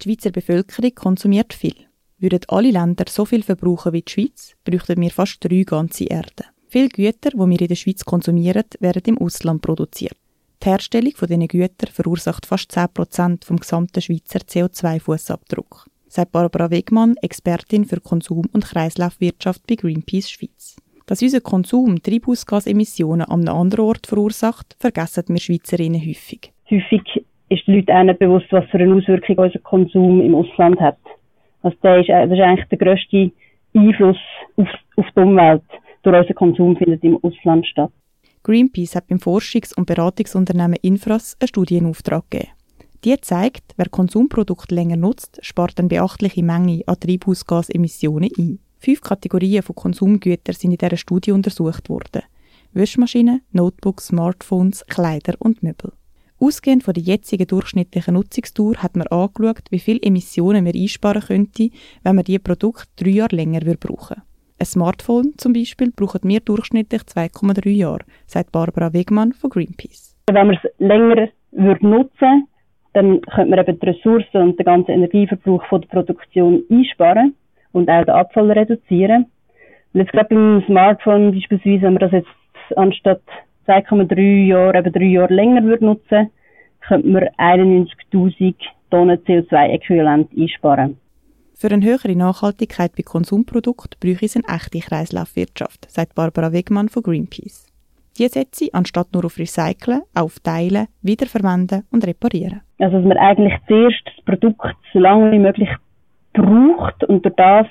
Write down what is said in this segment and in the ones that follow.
Die Schweizer Bevölkerung konsumiert viel. Würden alle Länder so viel verbrauchen wie die Schweiz, bräuchten wir fast drei ganze Erden. Viele Güter, die wir in der Schweiz konsumieren, werden im Ausland produziert. Die Herstellung von diesen Gütern verursacht fast 10% vom gesamten Schweizer CO2-Fußabdruck, sagt Barbara Wegmann, Expertin für Konsum- und Kreislaufwirtschaft bei Greenpeace Schweiz. Dass unser Konsum Treibhausgasemissionen an einem anderen Ort verursacht, vergessen wir Schweizerinnen häufig. Häufig ist den Leuten auch nicht bewusst, was für eine Auswirkung unser Konsum im Ausland hat. Also das ist, das ist eigentlich der grösste Einfluss auf, auf die Umwelt durch unseren Konsum findet im Ausland statt. Greenpeace hat beim Forschungs- und Beratungsunternehmen Infras eine Studie in Auftrag gegeben. Die zeigt, wer Konsumprodukte länger nutzt, spart eine beachtliche Menge an Treibhausgasemissionen ein. Fünf Kategorien von Konsumgütern sind in dieser Studie untersucht worden. Wäschmaschinen, Notebooks, Smartphones, Kleider und Möbel. Ausgehend von der jetzigen durchschnittlichen Nutzungsdauer hat man angeschaut, wie viele Emissionen man einsparen könnte, wenn man diese Produkte drei Jahre länger brauchen würde. Ein Smartphone zum Beispiel braucht wir durchschnittlich 2,3 Jahre, sagt Barbara Wegmann von Greenpeace. Wenn man es länger würde nutzen dann könnte man eben die Ressourcen und den ganzen Energieverbrauch von der Produktion einsparen und auch den Abfall reduzieren. Und jetzt gerade beim Smartphone beispielsweise, wenn man das jetzt anstatt 2,3 Jahre eben drei Jahre länger würde nutzen, könnte man 91.000 Tonnen CO2-Äquivalent einsparen. Für eine höhere Nachhaltigkeit bei Konsumprodukten bräuchte es eine echte Kreislaufwirtschaft, sagt Barbara Wegmann von Greenpeace. Die setze anstatt nur auf Recyceln, auf Teilen, Wiederverwenden und Reparieren. Also, dass man eigentlich zuerst das Produkt so lange wie möglich braucht und durch das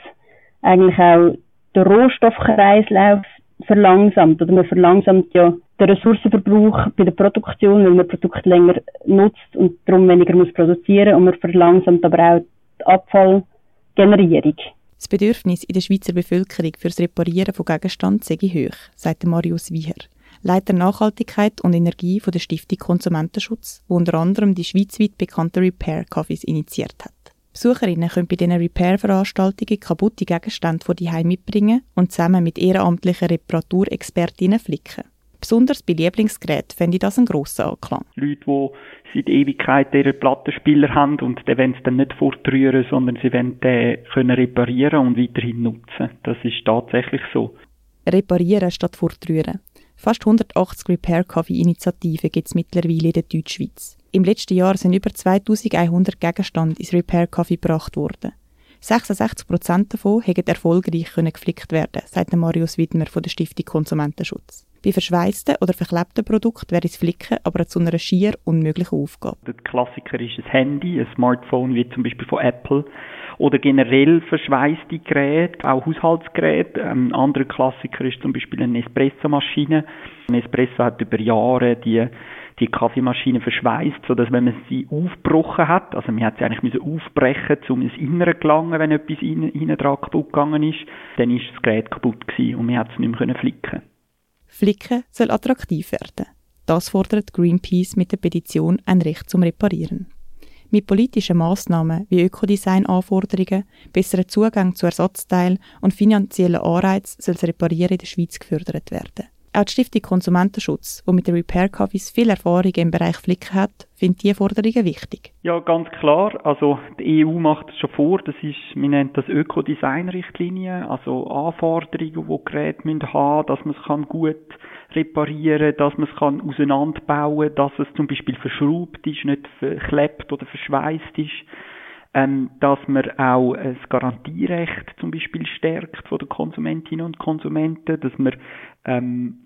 eigentlich auch den Rohstoffkreislauf verlangsamt. Oder man verlangsamt ja den Ressourcenverbrauch bei der Produktion, weil man Produkte länger nutzt und darum weniger muss produzieren und man verlangsamt aber auch die Abfall Generierung. Das Bedürfnis in der Schweizer Bevölkerung für das Reparieren von Gegenständen sei hoch, sagt Marius Wieher, Leiter Nachhaltigkeit und Energie von der Stiftung Konsumentenschutz, wo unter anderem die schweizweit bekannte Repair Coffees initiiert hat. Besucherinnen können bei diesen Repair-Veranstaltungen kaputte Gegenstände von die mitbringen und zusammen mit ehrenamtlichen Reparaturexpertinnen flicken. Besonders bei Lieblingsgeräten fände ich das einen grossen Anklang. Leute, die seit Ewigkeit ihren Plattenspieler haben und die wollen es dann nicht fortrühren, sondern sie wollen den können reparieren und weiterhin nutzen. Das ist tatsächlich so. Reparieren statt fortrühren. Fast 180 Repair Coffee Initiativen gibt es mittlerweile in der Deutschschweiz. Im letzten Jahr sind über 2100 Gegenstände ins Repair Coffee gebracht worden. 66% davon haben erfolgreich geflickt werden, sagt Marius Widmer von der Stiftung Konsumentenschutz. Bei verschweißten oder verklebten Produkten wäre das Flicken aber zu einer schier unmöglichen Aufgabe. Der Klassiker ist ein Handy, ein Smartphone wie zum Beispiel von Apple oder generell verschweißte Geräte, auch Haushaltsgeräte. Ein anderer Klassiker ist zum Beispiel eine Espressomaschine. Ein Espresso hat über Jahre die die Kaffeemaschine verschweißt, so dass wenn man sie aufgebrochen hat, also man hat sie eigentlich müssen aufbrechen, um ins Innere gelangen, wenn etwas innen dran kaputt gegangen ist, dann ist das Gerät kaputt gewesen und man hat es nicht mehr flicken Flicken soll attraktiv werden. Das fordert Greenpeace mit der Petition ein Recht zum Reparieren. Mit politischen Massnahmen wie Ökodesign-Anforderungen, besseren Zugang zu Ersatzteilen und finanziellen Anreizen soll das Reparieren in der Schweiz gefördert werden. Auch die Stiftung Konsumentenschutz, die mit den Repair Coffees viel Erfahrung im Bereich Flicken hat, findet diese Forderungen wichtig. Ja, ganz klar. Also die EU macht es schon vor. Das ist, man nennt das Ökodesign-Richtlinie, also Anforderungen, die Geräte müssen haben, dass man es gut reparieren, kann, dass man es auseinanderbauen, kann, dass es zum Beispiel verschraubt ist, nicht verklebt oder verschweißt ist ähm, dass man auch das Garantierecht zum Beispiel stärkt von den Konsumentinnen und Konsumenten, dass man ähm,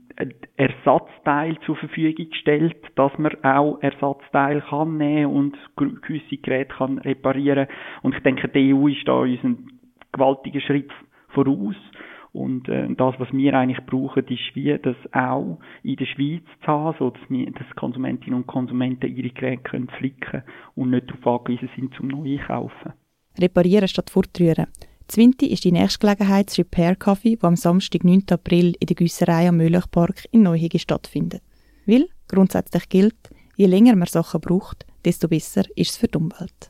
Ersatzteil zur Verfügung stellt, dass man auch Ersatzteil kann nehmen und gewisse Geräte kann reparieren. Und ich denke, die EU ist da uns ein gewaltiger Schritt voraus. Und äh, das, was wir eigentlich brauchen, ist wie das auch in der Schweiz zu haben, so dass, wir, dass Konsumentinnen und Konsumenten ihre Geräte können flicken und nicht darauf angewiesen sind, zum neu kaufen. Reparieren statt fortrühren. Zwinti ist die nächste Gelegenheit das Repair Coffee, wo am Samstag, 9. April in der Güsserei am Möhlachpark in Neuhege stattfindet. Weil grundsätzlich gilt, je länger man Sachen braucht, desto besser ist es für die Umwelt.